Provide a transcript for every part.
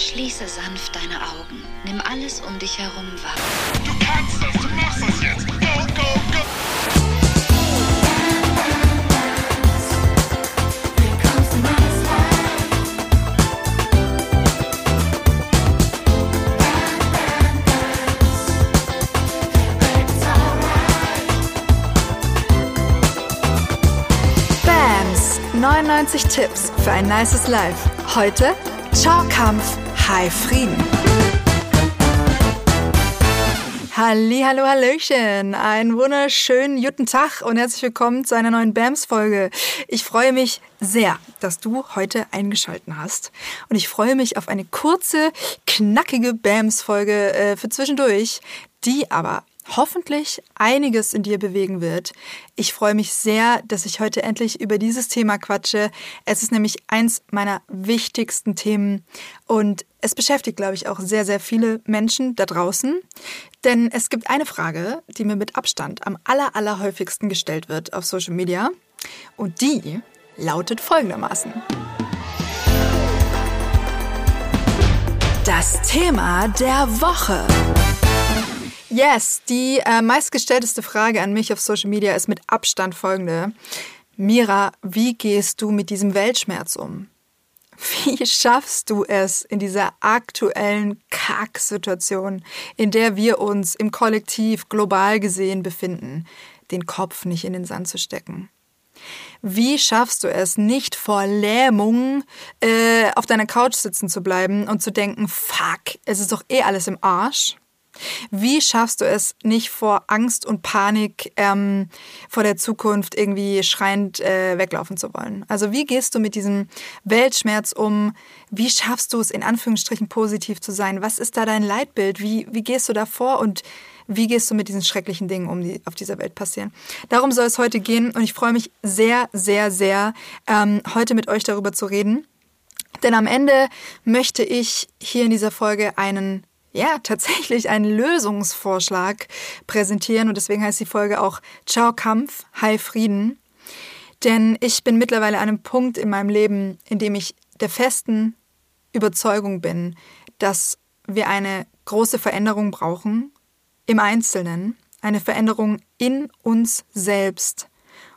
Schließe sanft deine Augen. Nimm alles um dich herum wahr. Du kannst das, du machst das jetzt. Go, go, go. BAMS 99 Tipps für ein nices Life. Heute Ciao Kampf, Hi Frieden. Halli, hallo, hallöchen. Einen wunderschönen guten Tag und herzlich willkommen zu einer neuen BAMS-Folge. Ich freue mich sehr, dass du heute eingeschalten hast. Und ich freue mich auf eine kurze, knackige BAMS-Folge äh, für zwischendurch, die aber hoffentlich einiges in dir bewegen wird. Ich freue mich sehr, dass ich heute endlich über dieses Thema quatsche. Es ist nämlich eins meiner wichtigsten Themen und es beschäftigt, glaube ich, auch sehr, sehr viele Menschen da draußen. Denn es gibt eine Frage, die mir mit Abstand am aller, allerhäufigsten gestellt wird auf Social Media. Und die lautet folgendermaßen. Das Thema der Woche. Yes, die äh, meistgestellteste Frage an mich auf Social Media ist mit Abstand folgende. Mira, wie gehst du mit diesem Weltschmerz um? Wie schaffst du es in dieser aktuellen Kacksituation, in der wir uns im Kollektiv global gesehen befinden, den Kopf nicht in den Sand zu stecken? Wie schaffst du es, nicht vor Lähmung äh, auf deiner Couch sitzen zu bleiben und zu denken, fuck, es ist doch eh alles im Arsch? Wie schaffst du es nicht vor Angst und Panik ähm, vor der Zukunft irgendwie schreiend äh, weglaufen zu wollen? Also wie gehst du mit diesem Weltschmerz um? Wie schaffst du es in Anführungsstrichen positiv zu sein? Was ist da dein Leitbild? Wie, wie gehst du da vor und wie gehst du mit diesen schrecklichen Dingen um, die auf dieser Welt passieren? Darum soll es heute gehen und ich freue mich sehr, sehr, sehr, ähm, heute mit euch darüber zu reden. Denn am Ende möchte ich hier in dieser Folge einen ja, tatsächlich einen Lösungsvorschlag präsentieren. Und deswegen heißt die Folge auch Ciao Kampf, Hi Frieden. Denn ich bin mittlerweile an einem Punkt in meinem Leben, in dem ich der festen Überzeugung bin, dass wir eine große Veränderung brauchen im Einzelnen, eine Veränderung in uns selbst.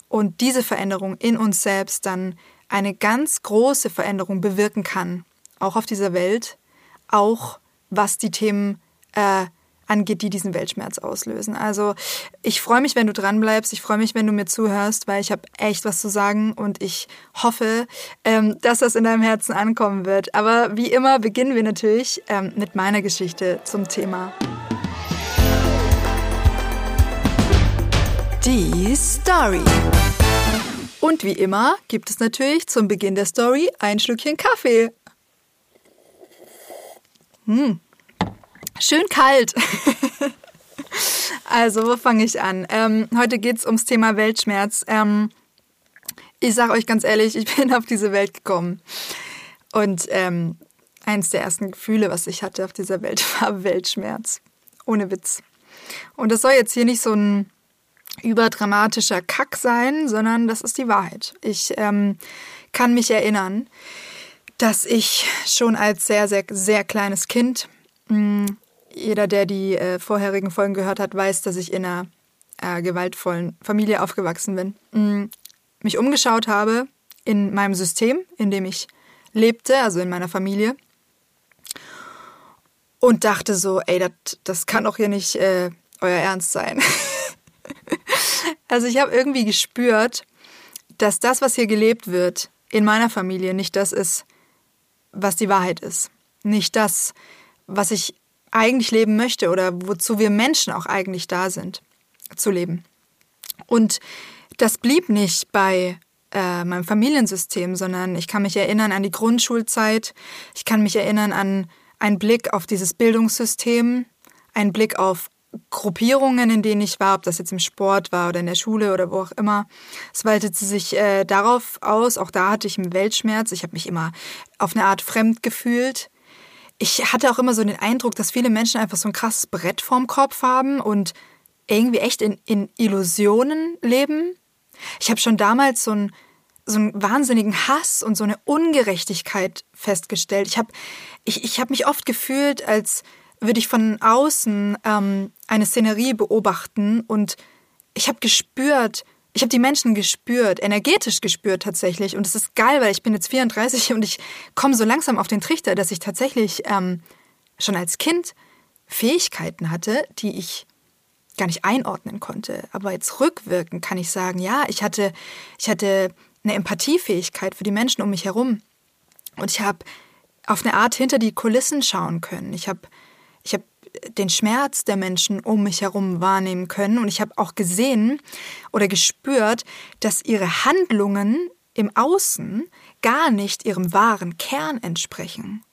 Und diese Veränderung in uns selbst dann eine ganz große Veränderung bewirken kann, auch auf dieser Welt, auch was die Themen äh, angeht, die diesen Weltschmerz auslösen. Also ich freue mich, wenn du dran bleibst. Ich freue mich, wenn du mir zuhörst, weil ich habe echt was zu sagen und ich hoffe, ähm, dass das in deinem Herzen ankommen wird. Aber wie immer beginnen wir natürlich ähm, mit meiner Geschichte zum Thema. Die Story. Und wie immer gibt es natürlich zum Beginn der Story ein Schlückchen Kaffee. Hm. Schön kalt. also, wo fange ich an? Ähm, heute geht es ums Thema Weltschmerz. Ähm, ich sage euch ganz ehrlich, ich bin auf diese Welt gekommen. Und ähm, eines der ersten Gefühle, was ich hatte auf dieser Welt, war Weltschmerz. Ohne Witz. Und das soll jetzt hier nicht so ein überdramatischer Kack sein, sondern das ist die Wahrheit. Ich ähm, kann mich erinnern, dass ich schon als sehr, sehr, sehr kleines Kind, mh, jeder, der die äh, vorherigen Folgen gehört hat, weiß, dass ich in einer äh, gewaltvollen Familie aufgewachsen bin, mh, mich umgeschaut habe in meinem System, in dem ich lebte, also in meiner Familie, und dachte so, ey, das, das kann doch hier nicht äh, euer Ernst sein. also ich habe irgendwie gespürt, dass das, was hier gelebt wird, in meiner Familie nicht das ist, was die Wahrheit ist. Nicht das, was ich eigentlich leben möchte oder wozu wir Menschen auch eigentlich da sind, zu leben. Und das blieb nicht bei äh, meinem Familiensystem, sondern ich kann mich erinnern an die Grundschulzeit, ich kann mich erinnern an einen Blick auf dieses Bildungssystem, einen Blick auf Gruppierungen, in denen ich war, ob das jetzt im Sport war oder in der Schule oder wo auch immer. Es weitete sich äh, darauf aus, auch da hatte ich einen Weltschmerz. Ich habe mich immer auf eine Art fremd gefühlt. Ich hatte auch immer so den Eindruck, dass viele Menschen einfach so ein krasses Brett vorm Kopf haben und irgendwie echt in, in Illusionen leben. Ich habe schon damals so ein so einen wahnsinnigen Hass und so eine Ungerechtigkeit festgestellt. Ich habe ich, ich hab mich oft gefühlt, als würde ich von außen ähm, eine Szenerie beobachten und ich habe gespürt, ich habe die Menschen gespürt, energetisch gespürt tatsächlich. Und es ist geil, weil ich bin jetzt 34 und ich komme so langsam auf den Trichter, dass ich tatsächlich ähm, schon als Kind Fähigkeiten hatte, die ich gar nicht einordnen konnte. Aber jetzt rückwirkend kann ich sagen, ja, ich hatte, ich hatte eine Empathiefähigkeit für die Menschen um mich herum. Und ich habe auf eine Art hinter die Kulissen schauen können. Ich habe den Schmerz der Menschen um mich herum wahrnehmen können. Und ich habe auch gesehen oder gespürt, dass ihre Handlungen im Außen gar nicht ihrem wahren Kern entsprechen.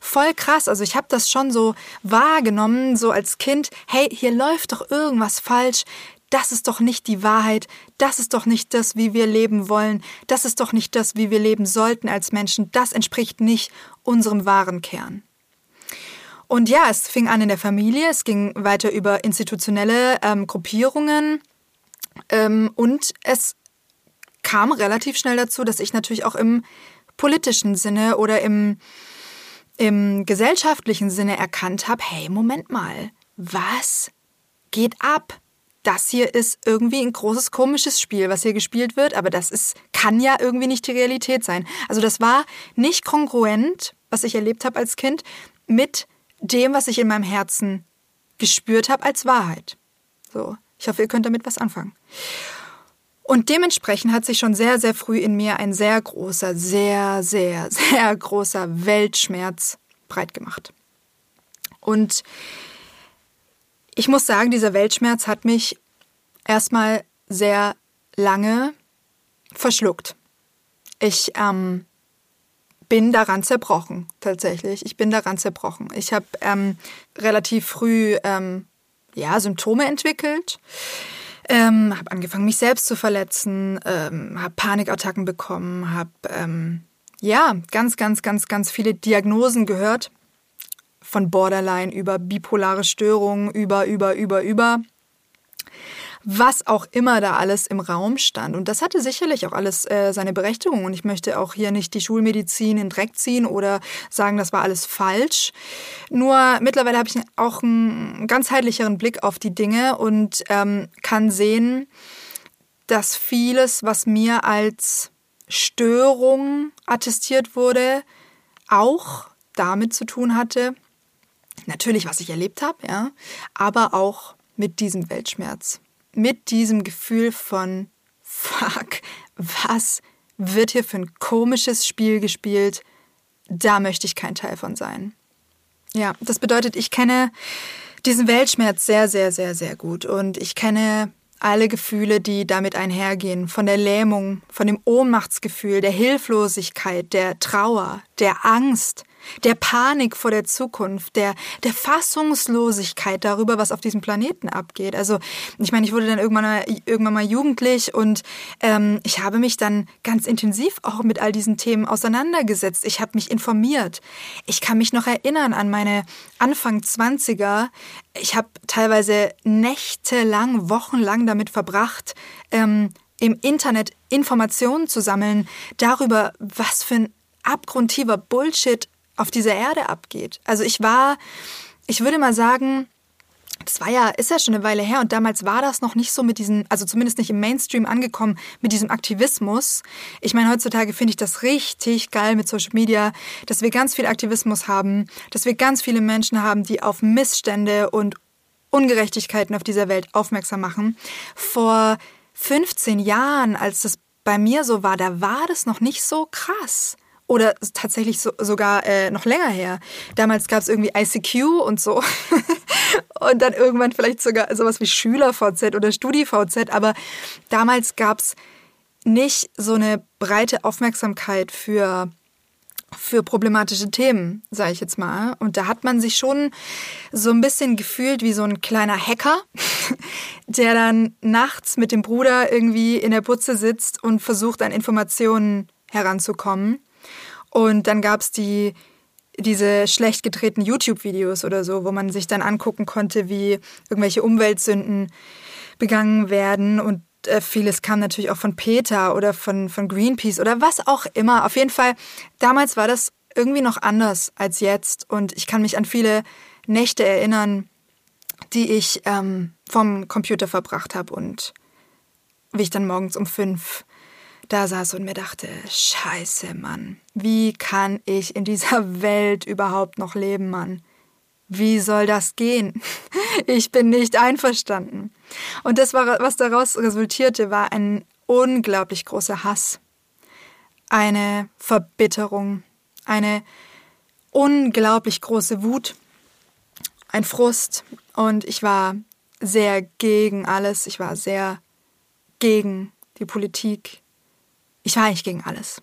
Voll krass, also ich habe das schon so wahrgenommen, so als Kind, hey, hier läuft doch irgendwas falsch, das ist doch nicht die Wahrheit, das ist doch nicht das, wie wir leben wollen, das ist doch nicht das, wie wir leben sollten als Menschen, das entspricht nicht unserem wahren Kern. Und ja, es fing an in der Familie, es ging weiter über institutionelle ähm, Gruppierungen ähm, und es kam relativ schnell dazu, dass ich natürlich auch im politischen Sinne oder im, im gesellschaftlichen Sinne erkannt habe, hey, Moment mal, was geht ab? das hier ist irgendwie ein großes komisches Spiel, was hier gespielt wird, aber das ist, kann ja irgendwie nicht die Realität sein. Also das war nicht kongruent, was ich erlebt habe als Kind, mit dem, was ich in meinem Herzen gespürt habe als Wahrheit. So, ich hoffe, ihr könnt damit was anfangen. Und dementsprechend hat sich schon sehr, sehr früh in mir ein sehr großer, sehr, sehr, sehr großer Weltschmerz breit gemacht. Und ich muss sagen, dieser Weltschmerz hat mich erstmal sehr lange verschluckt. Ich ähm, bin daran zerbrochen, tatsächlich. Ich bin daran zerbrochen. Ich habe ähm, relativ früh ähm, ja, Symptome entwickelt, ähm, habe angefangen, mich selbst zu verletzen, ähm, habe Panikattacken bekommen, habe ähm, ja ganz, ganz, ganz, ganz viele Diagnosen gehört von Borderline über bipolare Störungen, über, über, über, über. Was auch immer da alles im Raum stand. Und das hatte sicherlich auch alles äh, seine Berechtigung. Und ich möchte auch hier nicht die Schulmedizin in Dreck ziehen oder sagen, das war alles falsch. Nur mittlerweile habe ich auch einen ganzheitlicheren Blick auf die Dinge und ähm, kann sehen, dass vieles, was mir als Störung attestiert wurde, auch damit zu tun hatte, Natürlich, was ich erlebt habe, ja, aber auch mit diesem Weltschmerz, mit diesem Gefühl von fuck, was wird hier für ein komisches Spiel gespielt? Da möchte ich kein Teil von sein. Ja, das bedeutet, ich kenne diesen Weltschmerz sehr, sehr, sehr, sehr gut und ich kenne alle Gefühle, die damit einhergehen, von der Lähmung, von dem Ohnmachtsgefühl, der Hilflosigkeit, der Trauer, der Angst, der Panik vor der Zukunft, der, der Fassungslosigkeit darüber, was auf diesem Planeten abgeht. Also ich meine, ich wurde dann irgendwann mal, irgendwann mal jugendlich und ähm, ich habe mich dann ganz intensiv auch mit all diesen Themen auseinandergesetzt. Ich habe mich informiert. Ich kann mich noch erinnern an meine Anfang 20er. Ich habe teilweise nächtelang, wochenlang damit verbracht, ähm, im Internet Informationen zu sammeln darüber, was für ein abgrundtiefer Bullshit auf dieser Erde abgeht. Also ich war, ich würde mal sagen, das war ja, ist ja schon eine Weile her und damals war das noch nicht so mit diesem, also zumindest nicht im Mainstream angekommen, mit diesem Aktivismus. Ich meine, heutzutage finde ich das richtig geil mit Social Media, dass wir ganz viel Aktivismus haben, dass wir ganz viele Menschen haben, die auf Missstände und Ungerechtigkeiten auf dieser Welt aufmerksam machen. Vor 15 Jahren, als das bei mir so war, da war das noch nicht so krass. Oder tatsächlich so, sogar äh, noch länger her. Damals gab es irgendwie ICQ und so. und dann irgendwann vielleicht sogar sowas wie SchülerVZ oder StudiVZ. Aber damals gab es nicht so eine breite Aufmerksamkeit für für problematische Themen, sage ich jetzt mal. Und da hat man sich schon so ein bisschen gefühlt wie so ein kleiner Hacker, der dann nachts mit dem Bruder irgendwie in der Putze sitzt und versucht, an Informationen heranzukommen. Und dann gab es die, diese schlecht gedrehten YouTube-Videos oder so, wo man sich dann angucken konnte, wie irgendwelche Umweltsünden begangen werden. Und äh, vieles kam natürlich auch von Peter oder von, von Greenpeace oder was auch immer. Auf jeden Fall, damals war das irgendwie noch anders als jetzt. Und ich kann mich an viele Nächte erinnern, die ich ähm, vom Computer verbracht habe und wie ich dann morgens um fünf da saß und mir dachte, scheiße, Mann, wie kann ich in dieser Welt überhaupt noch leben, Mann? Wie soll das gehen? Ich bin nicht einverstanden. Und das, war, was daraus resultierte, war ein unglaublich großer Hass, eine Verbitterung, eine unglaublich große Wut, ein Frust. Und ich war sehr gegen alles. Ich war sehr gegen die Politik. Ich war eigentlich gegen alles.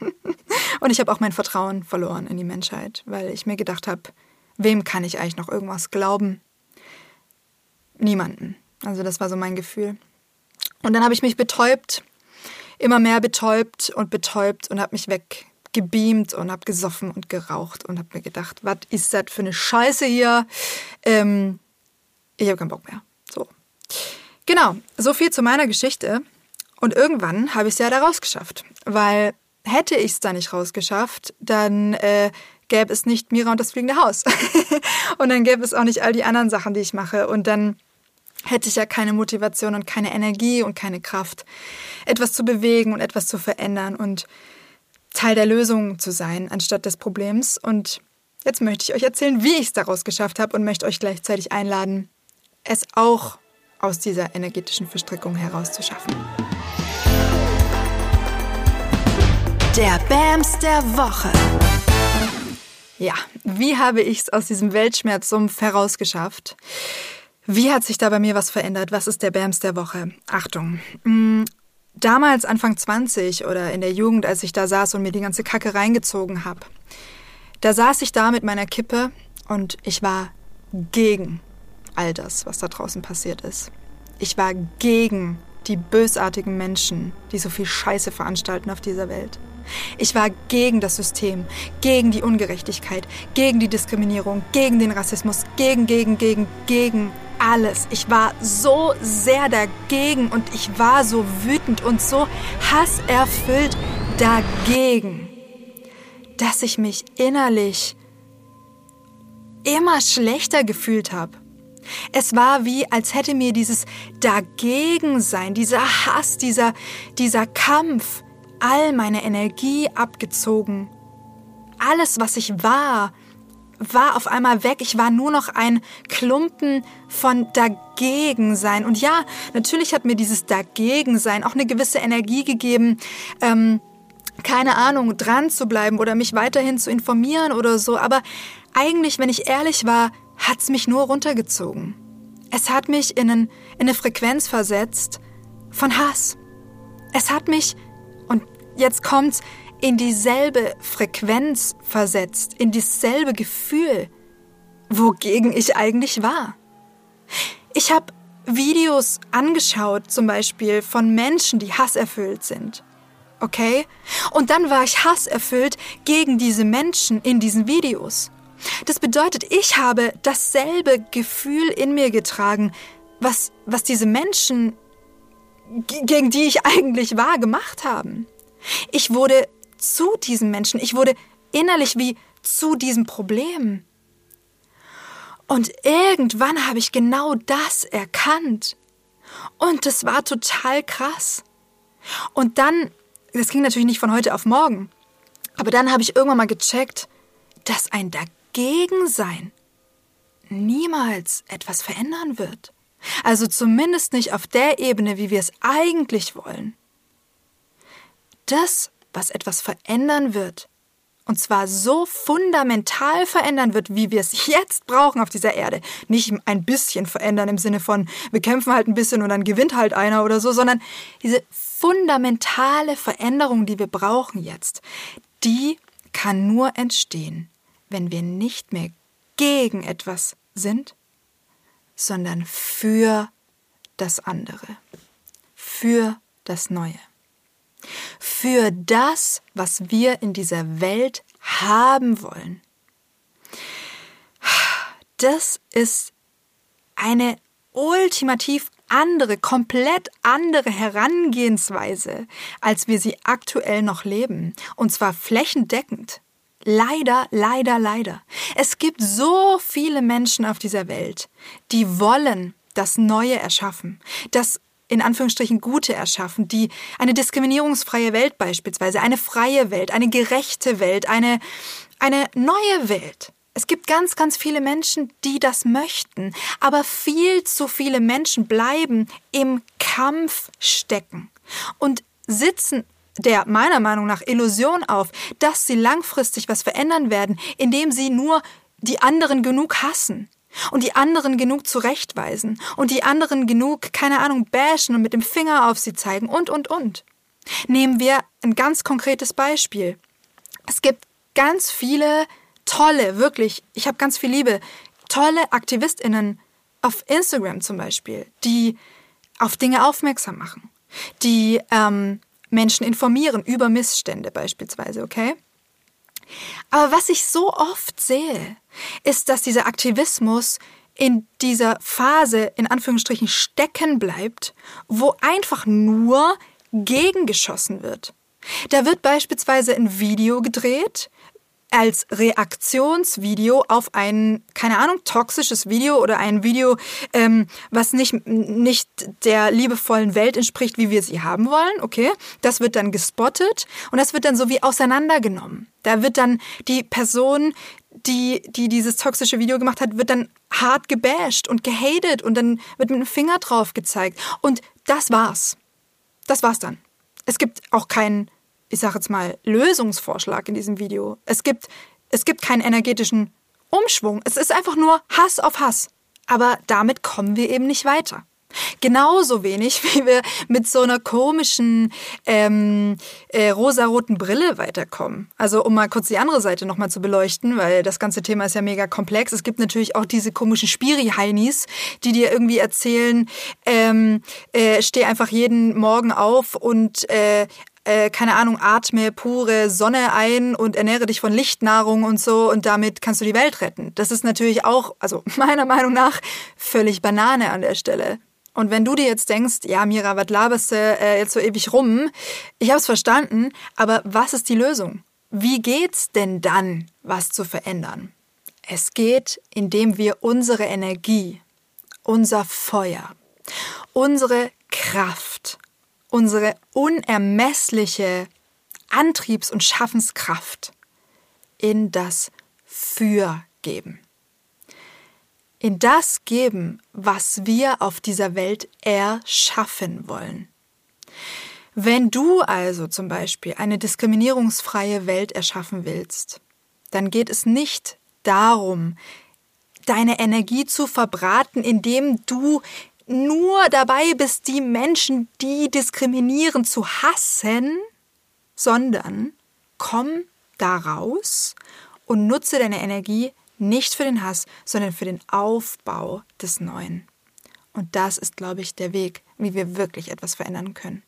und ich habe auch mein Vertrauen verloren in die Menschheit, weil ich mir gedacht habe, wem kann ich eigentlich noch irgendwas glauben? Niemanden. Also das war so mein Gefühl. Und dann habe ich mich betäubt, immer mehr betäubt und betäubt und habe mich weggebeamt und habe gesoffen und geraucht und habe mir gedacht, was ist das für eine Scheiße hier? Ähm, ich habe keinen Bock mehr. So. Genau, so viel zu meiner Geschichte. Und irgendwann habe ich es ja da rausgeschafft, weil hätte ich es da nicht rausgeschafft, dann äh, gäbe es nicht Mira und das fliegende Haus. und dann gäbe es auch nicht all die anderen Sachen, die ich mache. Und dann hätte ich ja keine Motivation und keine Energie und keine Kraft, etwas zu bewegen und etwas zu verändern und Teil der Lösung zu sein, anstatt des Problems. Und jetzt möchte ich euch erzählen, wie ich es daraus geschafft habe und möchte euch gleichzeitig einladen, es auch aus dieser energetischen Verstrickung herauszuschaffen. Der Bams der Woche. Ja, wie habe ich es aus diesem Weltschmerzsumpf herausgeschafft? Wie hat sich da bei mir was verändert? Was ist der Bams der Woche? Achtung. Mm, damals, Anfang 20 oder in der Jugend, als ich da saß und mir die ganze Kacke reingezogen habe, da saß ich da mit meiner Kippe und ich war gegen all das, was da draußen passiert ist. Ich war gegen die bösartigen Menschen, die so viel Scheiße veranstalten auf dieser Welt. Ich war gegen das System, gegen die Ungerechtigkeit, gegen die Diskriminierung, gegen den Rassismus, gegen, gegen, gegen, gegen alles. Ich war so sehr dagegen und ich war so wütend und so hasserfüllt dagegen, dass ich mich innerlich immer schlechter gefühlt habe. Es war wie, als hätte mir dieses Dagegensein, dieser Hass, dieser, dieser Kampf, all meine Energie abgezogen. Alles, was ich war, war auf einmal weg. Ich war nur noch ein Klumpen von Dagegensein. Und ja, natürlich hat mir dieses Dagegensein auch eine gewisse Energie gegeben, ähm, keine Ahnung, dran zu bleiben oder mich weiterhin zu informieren oder so. Aber eigentlich, wenn ich ehrlich war, hat's mich nur runtergezogen. Es hat mich in, einen, in eine Frequenz versetzt von Hass. Es hat mich jetzt kommt's, in dieselbe Frequenz versetzt, in dasselbe Gefühl, wogegen ich eigentlich war. Ich habe Videos angeschaut, zum Beispiel von Menschen, die hasserfüllt sind. Okay? Und dann war ich hasserfüllt gegen diese Menschen in diesen Videos. Das bedeutet, ich habe dasselbe Gefühl in mir getragen, was, was diese Menschen, gegen die ich eigentlich war, gemacht haben. Ich wurde zu diesem Menschen, ich wurde innerlich wie zu diesem Problem. Und irgendwann habe ich genau das erkannt. Und das war total krass. Und dann, das ging natürlich nicht von heute auf morgen, aber dann habe ich irgendwann mal gecheckt, dass ein Dagegensein niemals etwas verändern wird. Also zumindest nicht auf der Ebene, wie wir es eigentlich wollen das, was etwas verändern wird, und zwar so fundamental verändern wird, wie wir es jetzt brauchen auf dieser Erde. Nicht ein bisschen verändern im Sinne von, wir kämpfen halt ein bisschen und dann gewinnt halt einer oder so, sondern diese fundamentale Veränderung, die wir brauchen jetzt, die kann nur entstehen, wenn wir nicht mehr gegen etwas sind, sondern für das andere, für das Neue für das, was wir in dieser Welt haben wollen. Das ist eine ultimativ andere, komplett andere Herangehensweise, als wir sie aktuell noch leben. Und zwar flächendeckend. Leider, leider, leider. Es gibt so viele Menschen auf dieser Welt, die wollen das Neue erschaffen, das in Anführungsstrichen Gute erschaffen, die eine diskriminierungsfreie Welt beispielsweise, eine freie Welt, eine gerechte Welt, eine, eine neue Welt. Es gibt ganz, ganz viele Menschen, die das möchten, aber viel zu viele Menschen bleiben im Kampf stecken und sitzen der meiner Meinung nach Illusion auf, dass sie langfristig was verändern werden, indem sie nur die anderen genug hassen und die anderen genug zurechtweisen und die anderen genug, keine Ahnung, bashen und mit dem Finger auf sie zeigen und, und, und. Nehmen wir ein ganz konkretes Beispiel. Es gibt ganz viele tolle, wirklich, ich habe ganz viel Liebe, tolle AktivistInnen auf Instagram zum Beispiel, die auf Dinge aufmerksam machen, die ähm, Menschen informieren über Missstände beispielsweise, okay? Aber was ich so oft sehe, ist, dass dieser Aktivismus in dieser Phase in Anführungsstrichen stecken bleibt, wo einfach nur gegengeschossen wird. Da wird beispielsweise ein Video gedreht, als Reaktionsvideo auf ein, keine Ahnung, toxisches Video oder ein Video, ähm, was nicht, nicht der liebevollen Welt entspricht, wie wir sie haben wollen, okay? Das wird dann gespottet und das wird dann so wie auseinandergenommen. Da wird dann die Person, die, die dieses toxische Video gemacht hat, wird dann hart gebasht und gehatet und dann wird mit dem Finger drauf gezeigt. Und das war's. Das war's dann. Es gibt auch keinen ich sage jetzt mal, Lösungsvorschlag in diesem Video. Es gibt, es gibt keinen energetischen Umschwung. Es ist einfach nur Hass auf Hass. Aber damit kommen wir eben nicht weiter. Genauso wenig, wie wir mit so einer komischen ähm, äh, rosaroten Brille weiterkommen. Also um mal kurz die andere Seite nochmal zu beleuchten, weil das ganze Thema ist ja mega komplex. Es gibt natürlich auch diese komischen Spiri-Heinis, die dir irgendwie erzählen, ähm, äh, steh einfach jeden Morgen auf und äh, äh, keine Ahnung, atme pure Sonne ein und ernähre dich von Lichtnahrung und so und damit kannst du die Welt retten. Das ist natürlich auch, also meiner Meinung nach, völlig Banane an der Stelle. Und wenn du dir jetzt denkst, ja, Mira, was laberst du äh, jetzt so ewig rum? Ich habe es verstanden, aber was ist die Lösung? Wie geht's denn dann, was zu verändern? Es geht, indem wir unsere Energie, unser Feuer, unsere Kraft, unsere unermessliche Antriebs- und Schaffenskraft in das Für geben. In das geben, was wir auf dieser Welt erschaffen wollen. Wenn du also zum Beispiel eine diskriminierungsfreie Welt erschaffen willst, dann geht es nicht darum, deine Energie zu verbraten, indem du nur dabei bist, die Menschen, die diskriminieren, zu hassen, sondern komm da raus und nutze deine Energie nicht für den Hass, sondern für den Aufbau des Neuen. Und das ist, glaube ich, der Weg, wie wir wirklich etwas verändern können.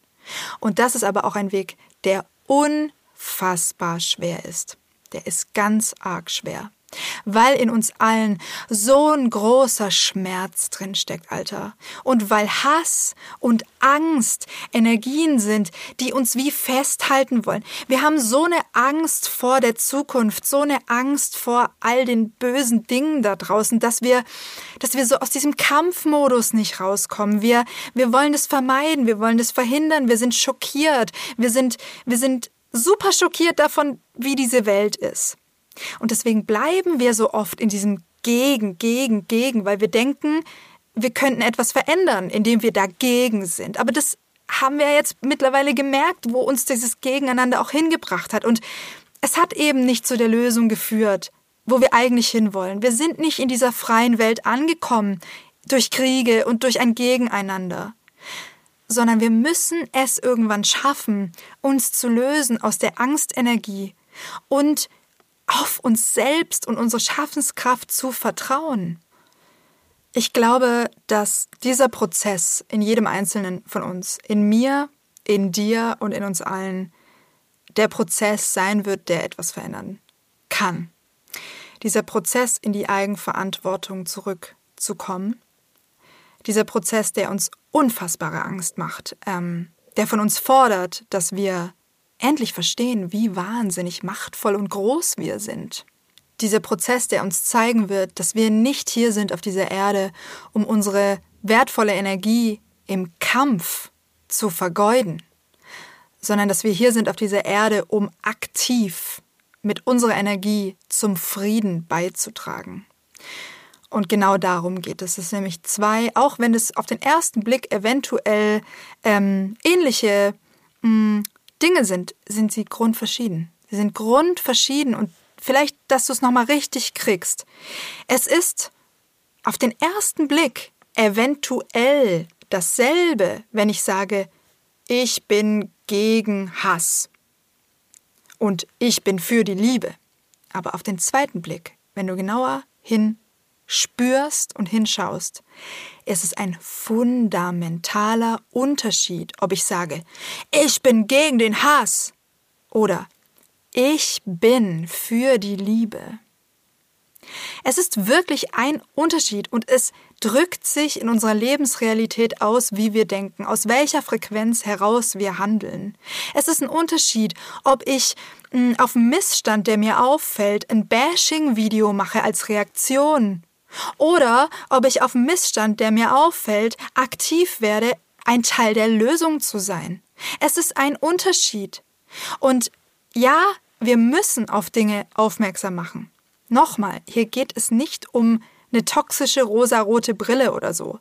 Und das ist aber auch ein Weg, der unfassbar schwer ist. Der ist ganz arg schwer weil in uns allen so ein großer Schmerz drin steckt, Alter. Und weil Hass und Angst Energien sind, die uns wie festhalten wollen. Wir haben so eine Angst vor der Zukunft, so eine Angst vor all den bösen Dingen da draußen, dass wir, dass wir so aus diesem Kampfmodus nicht rauskommen. Wir, wir wollen das vermeiden, wir wollen das verhindern, wir sind schockiert, wir sind, wir sind super schockiert davon, wie diese Welt ist. Und deswegen bleiben wir so oft in diesem Gegen, Gegen, Gegen, weil wir denken, wir könnten etwas verändern, indem wir dagegen sind. Aber das haben wir jetzt mittlerweile gemerkt, wo uns dieses Gegeneinander auch hingebracht hat. Und es hat eben nicht zu der Lösung geführt, wo wir eigentlich hinwollen. Wir sind nicht in dieser freien Welt angekommen durch Kriege und durch ein Gegeneinander, sondern wir müssen es irgendwann schaffen, uns zu lösen aus der Angstenergie und auf uns selbst und unsere Schaffenskraft zu vertrauen. Ich glaube, dass dieser Prozess in jedem Einzelnen von uns, in mir, in dir und in uns allen, der Prozess sein wird, der etwas verändern kann. Dieser Prozess in die Eigenverantwortung zurückzukommen, Dieser Prozess, der uns unfassbare Angst macht, ähm, der von uns fordert, dass wir endlich verstehen, wie wahnsinnig machtvoll und groß wir sind. Dieser Prozess, der uns zeigen wird, dass wir nicht hier sind auf dieser Erde, um unsere wertvolle Energie im Kampf zu vergeuden, sondern dass wir hier sind auf dieser Erde, um aktiv mit unserer Energie zum Frieden beizutragen. Und genau darum geht es. Es ist nämlich zwei, auch wenn es auf den ersten Blick eventuell ähm, ähnliche mh, hm, Dinge sind, sind sie grundverschieden. Sie sind grundverschieden und vielleicht, dass du es nochmal richtig kriegst. Es ist auf den ersten Blick eventuell dasselbe, wenn ich sage, ich bin gegen Hass und ich bin für die Liebe. Aber auf den zweiten Blick, wenn du genauer hin spürst und hinschaust, ist es ein fundamentaler Unterschied, ob ich sage, ich bin gegen den Hass oder ich bin für die Liebe. Es ist wirklich ein Unterschied und es drückt sich in unserer Lebensrealität aus, wie wir denken, aus welcher Frequenz heraus wir handeln. Es ist ein Unterschied, ob ich mh, hm, auf einen Missstand, der mir auffällt, ein Bashing-Video mache als Reaktion oder ob ich auf Missstand, der mir auffällt, aktiv werde, ein Teil der Lösung zu sein. Es ist ein Unterschied. Und ja, wir müssen auf Dinge aufmerksam machen. Nochmal, hier geht es nicht um eine toxische rosarote Brille oder so.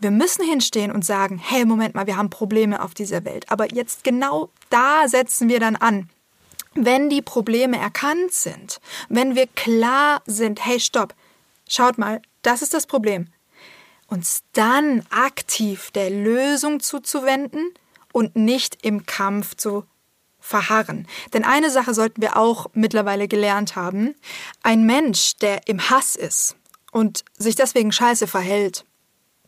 Wir müssen hinstehen und sagen, hey, Moment mal, wir haben Probleme auf dieser Welt. Aber jetzt genau da setzen wir dann an. Wenn die Probleme erkannt sind, wenn wir klar sind, hey, stopp, schaut mal, das ist das Problem. Uns dann aktiv der Lösung zuzuwenden und nicht im Kampf zu verharren. Denn eine Sache sollten wir auch mittlerweile gelernt haben. Ein Mensch, der im Hass ist und sich deswegen scheiße verhält,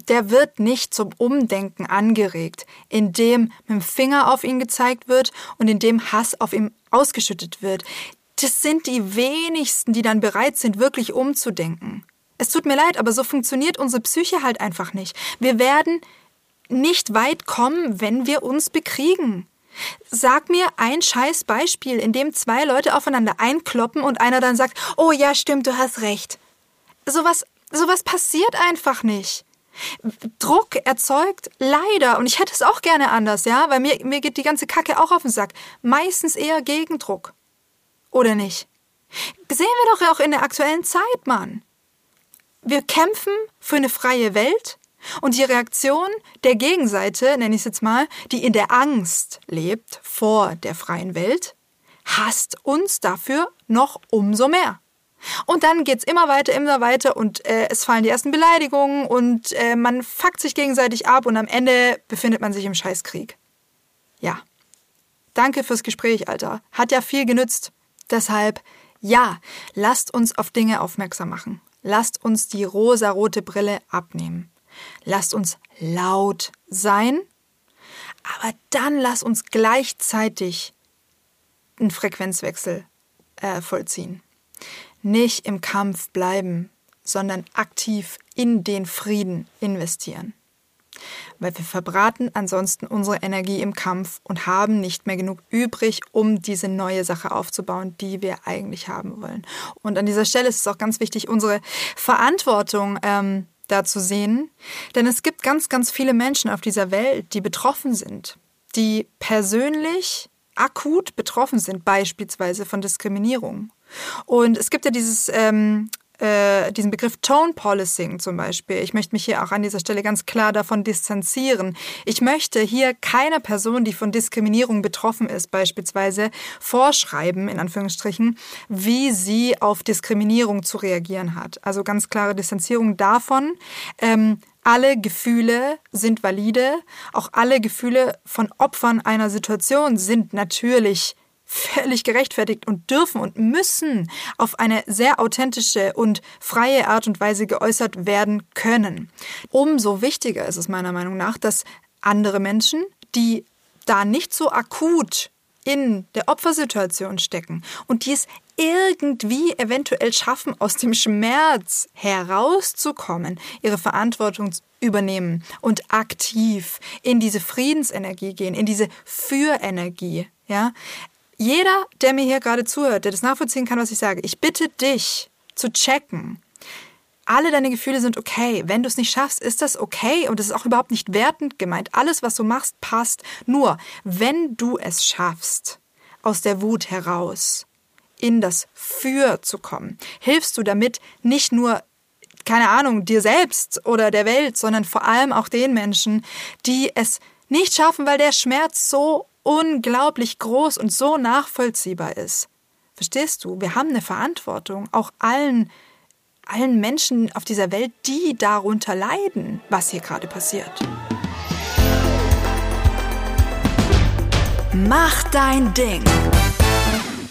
der wird nicht zum Umdenken angeregt, indem mit dem Finger auf ihn gezeigt wird und indem Hass auf ihm ausgeschüttet wird. Das sind die wenigsten, die dann bereit sind, wirklich umzudenken. Es tut mir leid, aber so funktioniert unsere Psyche halt einfach nicht. Wir werden nicht weit kommen, wenn wir uns bekriegen. Sag mir ein scheiß Beispiel, in dem zwei Leute aufeinander einkloppen und einer dann sagt, oh ja, stimmt, du hast recht. Sowas, sowas passiert einfach nicht. Druck erzeugt leider, und ich hätte es auch gerne anders, ja, weil mir, mir geht die ganze Kacke auch auf den Sack, meistens eher Gegendruck. Oder nicht? Sehen wir doch auch in der aktuellen Zeit, Mann. Wir kämpfen für eine freie Welt, und die Reaktion der Gegenseite, nenne ich es jetzt mal, die in der Angst lebt vor der freien Welt, hasst uns dafür noch umso mehr. Und dann geht's immer weiter, immer weiter und äh, es fallen die ersten Beleidigungen und äh, man fuckt sich gegenseitig ab und am Ende befindet man sich im Scheißkrieg. Ja. Danke fürs Gespräch, Alter. Hat ja viel genützt. Deshalb, ja, lasst uns auf Dinge aufmerksam machen. Lasst uns die rosarote Brille abnehmen. Lasst uns laut sein, aber dann lasst uns gleichzeitig einen Frequenzwechsel äh, vollziehen. Nicht im Kampf bleiben, sondern aktiv in den Frieden investieren. Weil wir verbraten ansonsten unsere Energie im Kampf und haben nicht mehr genug übrig, um diese neue Sache aufzubauen, die wir eigentlich haben wollen. Und an dieser Stelle ist es auch ganz wichtig, unsere Verantwortung ähm, da zu sehen. Denn es gibt ganz, ganz viele Menschen auf dieser Welt, die betroffen sind, die persönlich akut betroffen sind, beispielsweise von Diskriminierung. Und es gibt ja dieses ähm, äh, diesen Begriff Tone Policing zum Beispiel. Ich möchte mich hier auch an dieser Stelle ganz klar davon distanzieren. Ich möchte hier keiner Person, die von Diskriminierung betroffen ist, beispielsweise vorschreiben, in Anführungsstrichen, wie sie auf Diskriminierung zu reagieren hat. Also ganz klare Distanzierung davon. Ähm, alle Gefühle sind valide, auch alle Gefühle von Opfern einer Situation sind natürlich völlig gerechtfertigt und dürfen und müssen auf eine sehr authentische und freie Art und Weise geäußert werden können. Umso wichtiger ist es meiner Meinung nach, dass andere Menschen, die da nicht so akut in der Opfersituation stecken und die es irgendwie eventuell schaffen, aus dem Schmerz herauszukommen, ihre Verantwortung übernehmen und aktiv in diese Friedensenergie gehen, in diese Fürenergie. Ja? Jeder, der mir hier gerade zuhört, der das nachvollziehen kann, was ich sage, ich bitte dich zu checken. Alle deine Gefühle sind okay. Wenn du es nicht schaffst, ist das okay und es ist auch überhaupt nicht wertend gemeint. Alles, was du machst, passt. Nur, wenn du es schaffst, aus der Wut heraus in das Für zu kommen, hilfst du damit nicht nur keine Ahnung, dir selbst oder der Welt, sondern vor allem auch den Menschen, die es nicht schaffen, weil der Schmerz so unglaublich groß und so nachvollziehbar ist. Verstehst du? Wir haben eine Verantwortung, auch allen, allen Menschen auf dieser Welt, die darunter leiden, was hier gerade passiert. Mach dein Ding.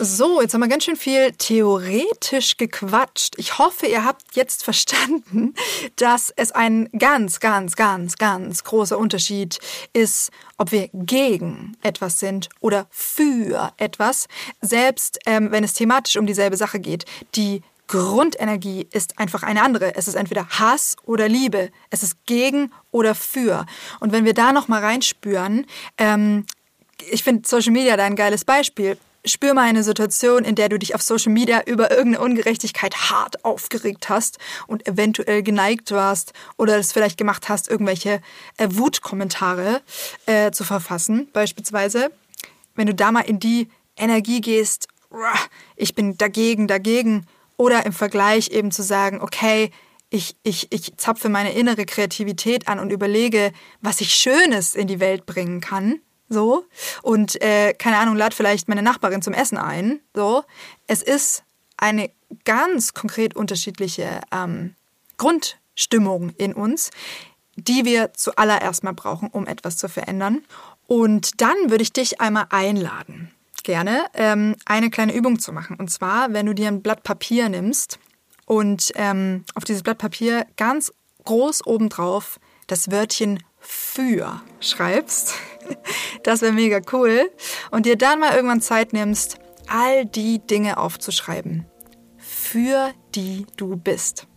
So, jetzt haben wir ganz schön viel theoretisch gequatscht. Ich hoffe, ihr habt jetzt verstanden, dass es ein ganz, ganz, ganz, ganz großer Unterschied ist, ob wir gegen etwas sind oder für etwas, selbst ähm, wenn es thematisch um dieselbe Sache geht. Die Grundenergie ist einfach eine andere. Es ist entweder Hass oder Liebe. Es ist gegen oder für. Und wenn wir da noch mal reinspüren, ähm, ich finde Social Media da ein geiles Beispiel spür mal eine Situation, in der du dich auf Social Media über irgendeine Ungerechtigkeit hart aufgeregt hast und eventuell geneigt warst oder es vielleicht gemacht hast, irgendwelche äh, Wutkommentare äh, zu verfassen, beispielsweise. Wenn du da mal in die Energie gehst, ich bin dagegen, dagegen, oder im Vergleich eben zu sagen, okay, ich, ich, ich zapfe meine innere Kreativität an und überlege, was ich Schönes in die Welt bringen kann, so und äh, keine Ahnung, lad vielleicht meine Nachbarin zum Essen ein, so. Es ist eine ganz konkret unterschiedliche ähm, Grundstimmung in uns, die wir zuallererst mal brauchen, um etwas zu verändern. Und dann würde ich dich einmal einladen, gerne ähm, eine kleine Übung zu machen. Und zwar, wenn du dir ein Blatt Papier nimmst und ähm, auf dieses Blatt Papier ganz groß obendrauf das Wörtchen für schreibst. Das wäre mega cool. Und dir dann mal irgendwann Zeit nimmst, all die Dinge aufzuschreiben, für die du bist.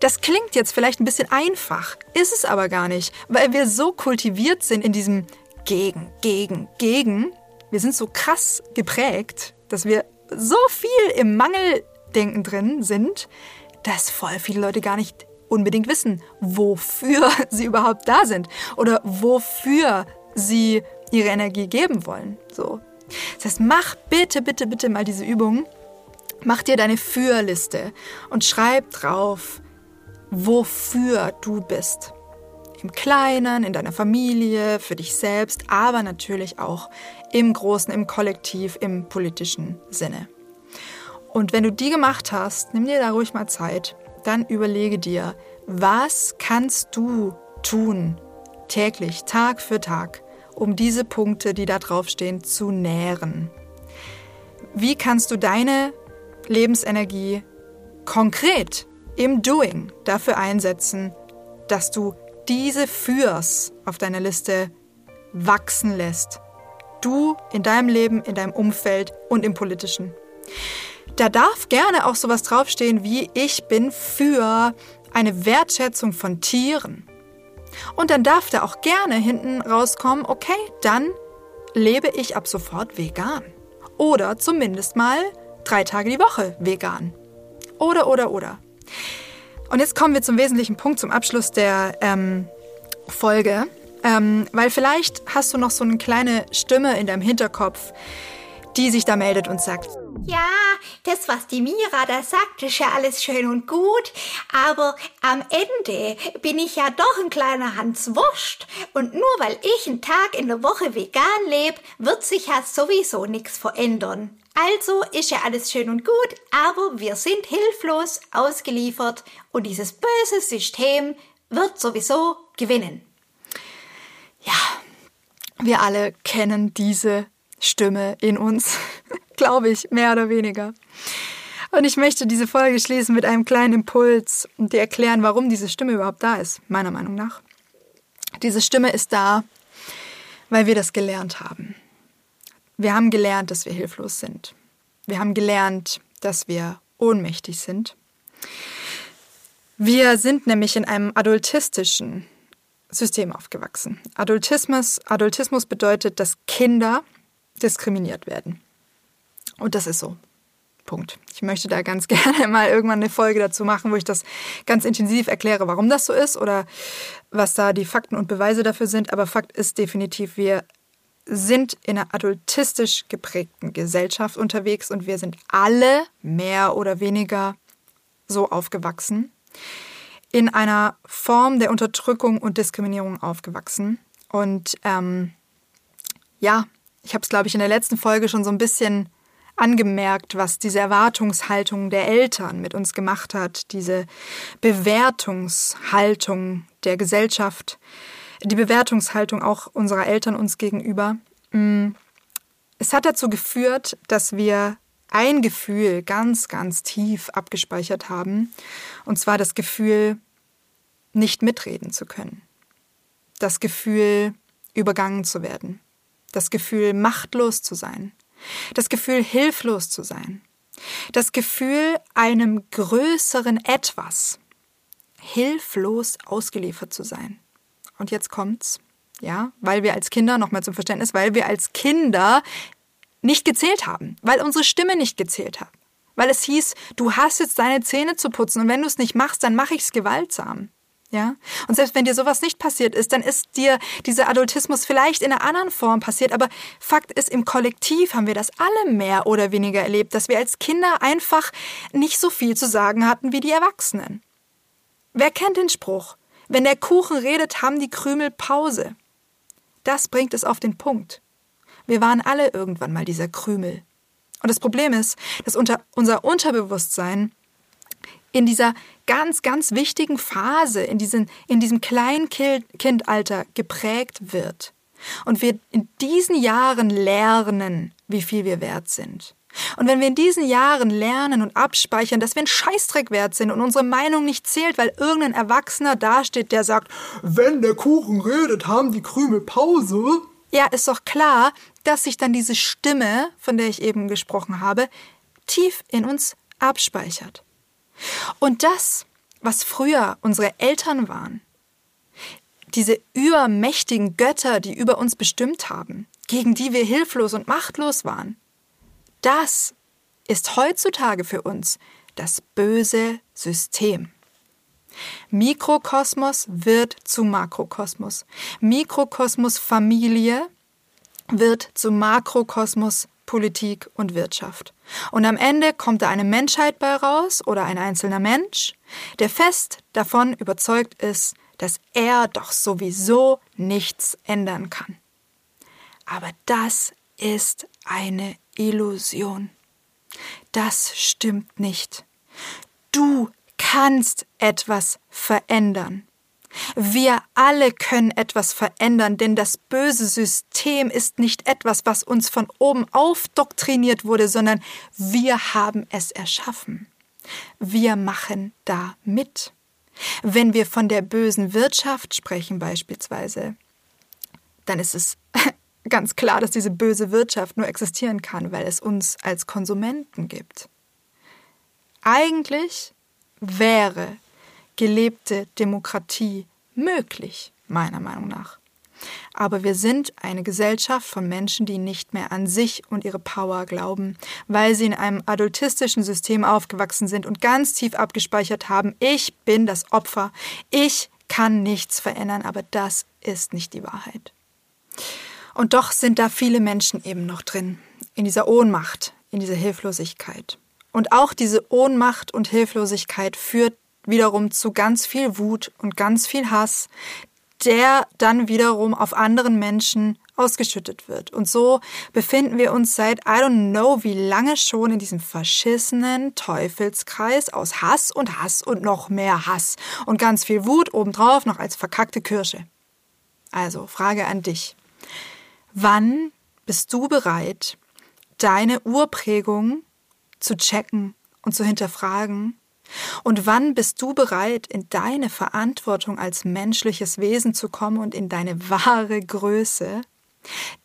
Das klingt jetzt vielleicht ein bisschen einfach, ist es aber gar nicht, weil wir so kultiviert sind in diesem Gegen, Gegen, Gegen. Wir sind so krass geprägt, dass wir so viel im Mangeldenken drin sind, dass voll viele Leute gar nicht unbedingt wissen, wofür sie überhaupt da sind oder wofür sie ihre Energie geben wollen. So. Das heißt, mach bitte, bitte, bitte mal diese Übung. Mach dir deine Fürliste und schreib drauf, wofür du bist. Im Kleinen, in deiner Familie, für dich selbst, aber natürlich auch im Großen, im Kollektiv, im politischen Sinne. Und wenn du die gemacht hast, nimm dir da ruhig mal Zeit dann überlege dir, was kannst du tun, täglich, Tag für Tag, um diese Punkte, die da draufstehen, zu nähren. Wie kannst du deine Lebensenergie konkret im Doing dafür einsetzen, dass du diese Fürs auf deiner Liste wachsen lässt? Du in deinem Leben, in deinem Umfeld und im politischen. Da darf gerne auch sowas draufstehen wie ich bin für eine Wertschätzung von Tieren. Und dann darf da auch gerne hinten rauskommen, okay, dann lebe ich ab sofort vegan. Oder zumindest mal drei Tage die Woche vegan. Oder, oder, oder. Und jetzt kommen wir zum wesentlichen Punkt, zum Abschluss der ähm, Folge. Ähm, weil vielleicht hast du noch so eine kleine Stimme in deinem Hinterkopf, die sich da meldet und sagt, ja, das, was die Mira da sagt, ist ja alles schön und gut, aber am Ende bin ich ja doch ein kleiner Hans Wurst und nur weil ich einen Tag in der Woche vegan lebe, wird sich ja sowieso nichts verändern. Also ist ja alles schön und gut, aber wir sind hilflos ausgeliefert und dieses böse System wird sowieso gewinnen. Ja, wir alle kennen diese Stimme in uns, glaube ich, mehr oder weniger. Und ich möchte diese Folge schließen mit einem kleinen Impuls und dir erklären, warum diese Stimme überhaupt da ist, meiner Meinung nach. Diese Stimme ist da, weil wir das gelernt haben. Wir haben gelernt, dass wir hilflos sind. Wir haben gelernt, dass wir ohnmächtig sind. Wir sind nämlich in einem adultistischen System aufgewachsen. Adultismus, Adultismus bedeutet, dass Kinder diskriminiert werden. Und das ist so. Punkt. Ich möchte da ganz gerne mal irgendwann eine Folge dazu machen, wo ich das ganz intensiv erkläre, warum das so ist oder was da die Fakten und Beweise dafür sind. Aber Fakt ist definitiv, wir sind in einer adultistisch geprägten Gesellschaft unterwegs und wir sind alle mehr oder weniger so aufgewachsen, in einer Form der Unterdrückung und Diskriminierung aufgewachsen. Und ähm, ja, ich habe es, glaube ich, in der letzten Folge schon so ein bisschen angemerkt, was diese Erwartungshaltung der Eltern mit uns gemacht hat, diese Bewertungshaltung der Gesellschaft, die Bewertungshaltung auch unserer Eltern uns gegenüber. Mm, es hat dazu geführt, dass wir ein Gefühl ganz, ganz tief abgespeichert haben, und zwar das Gefühl, nicht mitreden zu können. Das Gefühl, übergangen zu werden. Das Gefühl, machtlos zu sein. Das Gefühl, hilflos zu sein. Das Gefühl, einem größeren Etwas hilflos ausgeliefert zu sein. Und jetzt kommt's, ja, weil wir als Kinder, nochmal zum Verständnis, weil wir als Kinder nicht gezählt haben, weil unsere Stimme nicht gezählt hat. Weil es hieß, du hast jetzt deine Zähne zu putzen und wenn du es nicht machst, dann mache ich es gewaltsam. Ja? Und selbst wenn dir sowas nicht passiert ist, dann ist dir dieser Adultismus vielleicht in einer anderen Form passiert. Aber Fakt ist, im Kollektiv haben wir das alle mehr oder weniger erlebt, dass wir als Kinder einfach nicht so viel zu sagen hatten wie die Erwachsenen. Wer kennt den Spruch? Wenn der Kuchen redet, haben die Krümel Pause. Das bringt es auf den Punkt. Wir waren alle irgendwann mal dieser Krümel. Und das Problem ist, dass unter unser Unterbewusstsein in dieser ganz, ganz wichtigen Phase, in, diesen, in diesem Kleinkindalter geprägt wird. Und wir in diesen Jahren lernen, wie viel wir wert sind. Und wenn wir in diesen Jahren lernen und abspeichern, dass wir ein Scheißdreck wert sind und unsere Meinung nicht zählt, weil irgendein Erwachsener dasteht, der sagt, wenn der Kuchen redet, haben die Krümel Pause, ja, ist doch klar, dass sich dann diese Stimme, von der ich eben gesprochen habe, tief in uns abspeichert. Und das, was früher unsere Eltern waren, diese übermächtigen Götter, die über uns bestimmt haben, gegen die wir hilflos und machtlos waren, das ist heutzutage für uns das böse System. Mikrokosmos wird zu Makrokosmos. Mikrokosmos Familie wird zu Makrokosmos Politik und Wirtschaft. Und am Ende kommt da eine Menschheit bei raus oder ein einzelner Mensch, der fest davon überzeugt ist, dass er doch sowieso nichts ändern kann. Aber das ist eine Illusion. Das stimmt nicht. Du kannst etwas verändern. Wir alle können etwas verändern, denn das böse System ist nicht etwas, was uns von oben aufdoktriniert wurde, sondern wir haben es erschaffen. Wir machen da mit. Wenn wir von der bösen Wirtschaft sprechen beispielsweise, dann ist es ganz klar, dass diese böse Wirtschaft nur existieren kann, weil es uns als Konsumenten gibt. Eigentlich wäre gelebte Demokratie möglich, meiner Meinung nach. Aber wir sind eine Gesellschaft von Menschen, die nicht mehr an sich und ihre Power glauben, weil sie in einem adultistischen System aufgewachsen sind und ganz tief abgespeichert haben, ich bin das Opfer, ich kann nichts verändern, aber das ist nicht die Wahrheit. Und doch sind da viele Menschen eben noch drin, in dieser Ohnmacht, in dieser Hilflosigkeit. Und auch diese Ohnmacht und Hilflosigkeit führt wiederum zu ganz viel Wut und ganz viel Hass, der dann wiederum auf anderen Menschen ausgeschüttet wird. Und so befinden wir uns seit I don't know wie lange schon in diesem verschissenen Teufelskreis aus Hass und Hass und noch mehr Hass und ganz viel Wut obendrauf noch als verkackte Kirsche. Also, Frage an dich. Wann bist du bereit, deine Urprägung zu checken und zu hinterfragen und wann bist du bereit, in deine Verantwortung als menschliches Wesen zu kommen und in deine wahre Größe?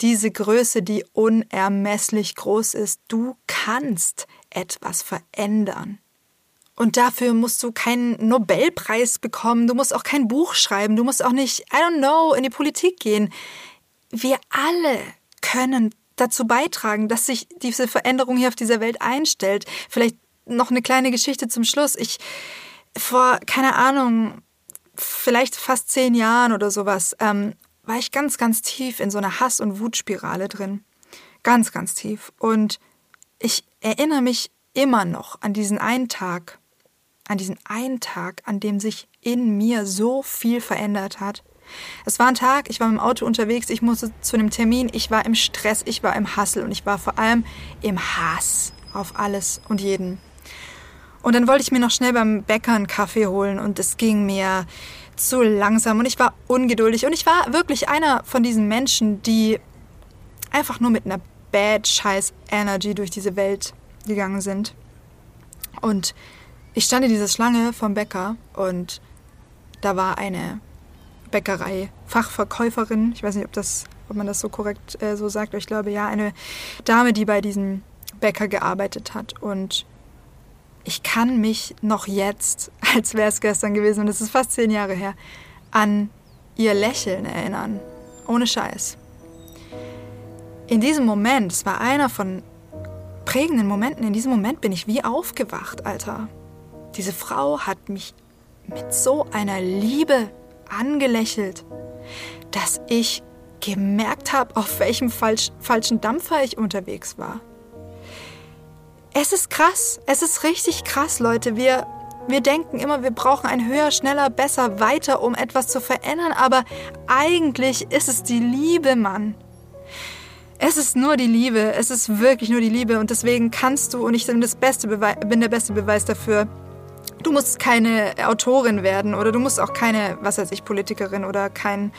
Diese Größe, die unermesslich groß ist. Du kannst etwas verändern. Und dafür musst du keinen Nobelpreis bekommen, du musst auch kein Buch schreiben, du musst auch nicht, I don't know, in die Politik gehen. Wir alle können dazu beitragen, dass sich diese Veränderung hier auf dieser Welt einstellt. Vielleicht noch eine kleine Geschichte zum Schluss. Ich vor, keine Ahnung, vielleicht fast zehn Jahren oder sowas, ähm, war ich ganz, ganz tief in so einer Hass- und Wutspirale drin. Ganz, ganz tief. Und ich erinnere mich immer noch an diesen einen Tag, an diesen einen Tag, an dem sich in mir so viel verändert hat. Es war ein Tag, ich war dem Auto unterwegs, ich musste zu einem Termin, ich war im Stress, ich war im Hassel und ich war vor allem im Hass auf alles und jeden. Und dann wollte ich mir noch schnell beim Bäcker einen Kaffee holen und es ging mir zu langsam und ich war ungeduldig. Und ich war wirklich einer von diesen Menschen, die einfach nur mit einer bad scheiß Energy durch diese Welt gegangen sind. Und ich stand in dieser Schlange vom Bäcker und da war eine Bäckerei Fachverkäuferin, ich weiß nicht, ob das ob man das so korrekt äh, so sagt, ich glaube ja, eine Dame, die bei diesem Bäcker gearbeitet hat. Und ich kann mich noch jetzt, als wäre es gestern gewesen, und es ist fast zehn Jahre her, an ihr Lächeln erinnern. Ohne Scheiß. In diesem Moment, es war einer von prägenden Momenten, in diesem Moment bin ich wie aufgewacht, Alter. Diese Frau hat mich mit so einer Liebe angelächelt, dass ich gemerkt habe, auf welchem falsch, falschen Dampfer ich unterwegs war. Es ist krass. Es ist richtig krass, Leute. Wir, wir denken immer, wir brauchen ein höher, schneller, besser, weiter, um etwas zu verändern. Aber eigentlich ist es die Liebe, Mann. Es ist nur die Liebe. Es ist wirklich nur die Liebe. Und deswegen kannst du, und ich bin, das beste bin der beste Beweis dafür, du musst keine Autorin werden oder du musst auch keine, was weiß ich, Politikerin oder kein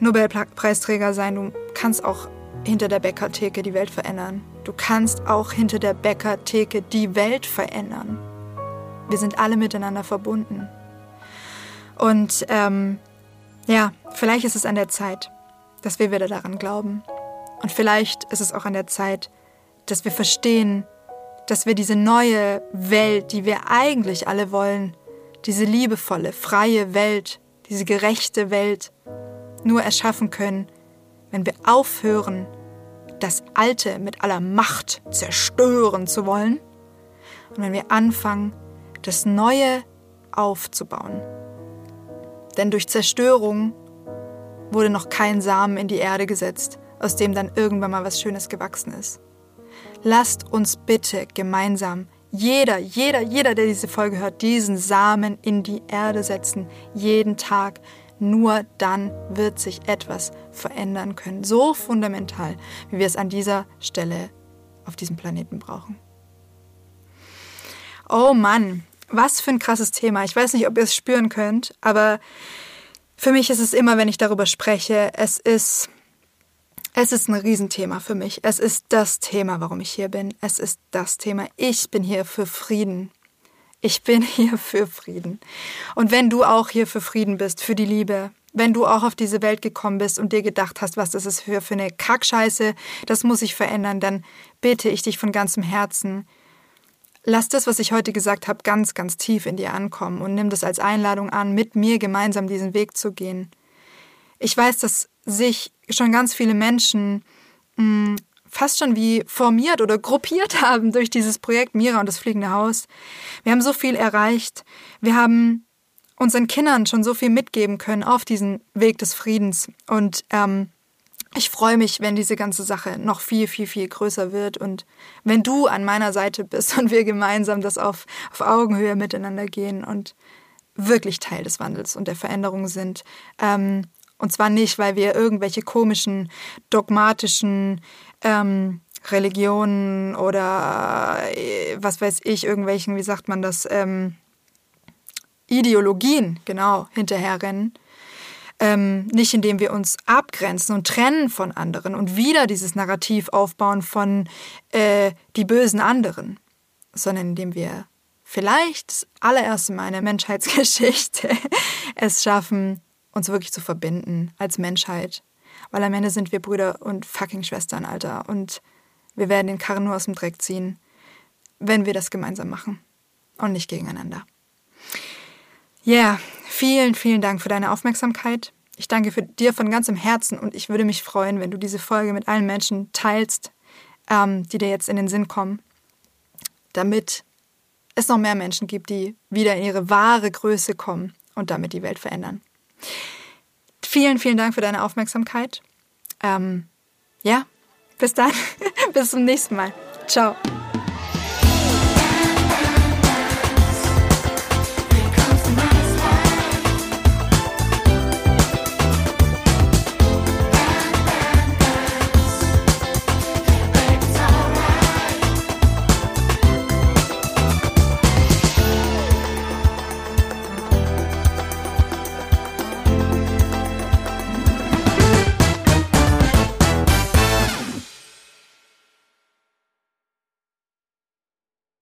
Nobelpreisträger sein. Du kannst auch hinter der Bäckertheke die Welt verändern. Du kannst auch hinter der Bäckertheke die Welt verändern. Wir sind alle miteinander verbunden. Und ähm, ja, vielleicht ist es an der Zeit, dass wir wieder daran glauben. Und vielleicht ist es auch an der Zeit, dass wir verstehen, dass wir diese neue Welt, die wir eigentlich alle wollen, diese liebevolle, freie Welt, diese gerechte Welt, nur erschaffen können, wenn wir aufhören, das Alte mit aller Macht zerstören zu wollen und wenn wir anfangen, das Neue aufzubauen. Denn durch Zerstörung wurde noch kein Samen in die Erde gesetzt, aus dem dann irgendwann mal was Schönes gewachsen ist. Lasst uns bitte gemeinsam, jeder, jeder, jeder, der diese Folge hört, diesen Samen in die Erde setzen, jeden Tag, nur dann wird sich etwas verändern können. So fundamental, wie wir es an dieser Stelle auf diesem Planeten brauchen. Oh Mann, was für ein krasses Thema. Ich weiß nicht, ob ihr es spüren könnt, aber für mich ist es immer, wenn ich darüber spreche, es ist, es ist ein Riesenthema für mich. Es ist das Thema, warum ich hier bin. Es ist das Thema. Ich bin hier für Frieden. Ich bin hier für Frieden. Und wenn du auch hier für Frieden bist, für die Liebe, wenn du auch auf diese Welt gekommen bist und dir gedacht hast, was das ist für, für eine Kackscheiße, das muss ich verändern, dann bitte ich dich von ganzem Herzen, lass das, was ich heute gesagt habe, ganz, ganz tief in dir ankommen und nimm das als Einladung an, mit mir gemeinsam diesen Weg zu gehen. Ich weiß, dass sich schon ganz viele Menschen mh, mm, fast schon wie formiert oder gruppiert haben durch dieses Projekt Mira und das fliegende Haus. Wir haben so viel erreicht. Wir haben unseren Kindern schon so viel mitgeben können auf diesen Weg des Friedens. Und ähm, ich freue mich, wenn diese ganze Sache noch viel, viel, viel größer wird und wenn du an meiner Seite bist und wir gemeinsam das auf, auf Augenhöhe miteinander gehen und wirklich Teil des Wandels und der Veränderung sind. Ähm, und zwar nicht, weil wir irgendwelche komischen, dogmatischen ähm, Religionen oder äh, was weiß ich, irgendwelchen, wie sagt man das, ähm, Ideologien, genau, hinterherrennen. Ähm, nicht indem wir uns abgrenzen und trennen von anderen und wieder dieses Narrativ aufbauen von äh, die bösen anderen, sondern indem wir vielleicht das allererste Mal in der Menschheitsgeschichte es schaffen, uns wirklich zu verbinden als Menschheit Weil am Ende sind wir Brüder und fucking Schwestern, Alter. Und wir werden den Karren nur aus dem Dreck ziehen, wenn wir das gemeinsam machen und nicht gegeneinander. Ja, yeah, vielen, vielen Dank für deine Aufmerksamkeit. Ich danke für dir von ganzem Herzen und ich würde mich freuen, wenn du diese Folge mit allen Menschen teilst, ähm, die dir jetzt in den Sinn kommen, damit es noch mehr Menschen gibt, die wieder in ihre wahre Größe kommen und damit die Welt verändern. Vielen, vielen Dank für deine Aufmerksamkeit. Ähm, ja, bis dann. bis zum nächsten Mal. Ciao.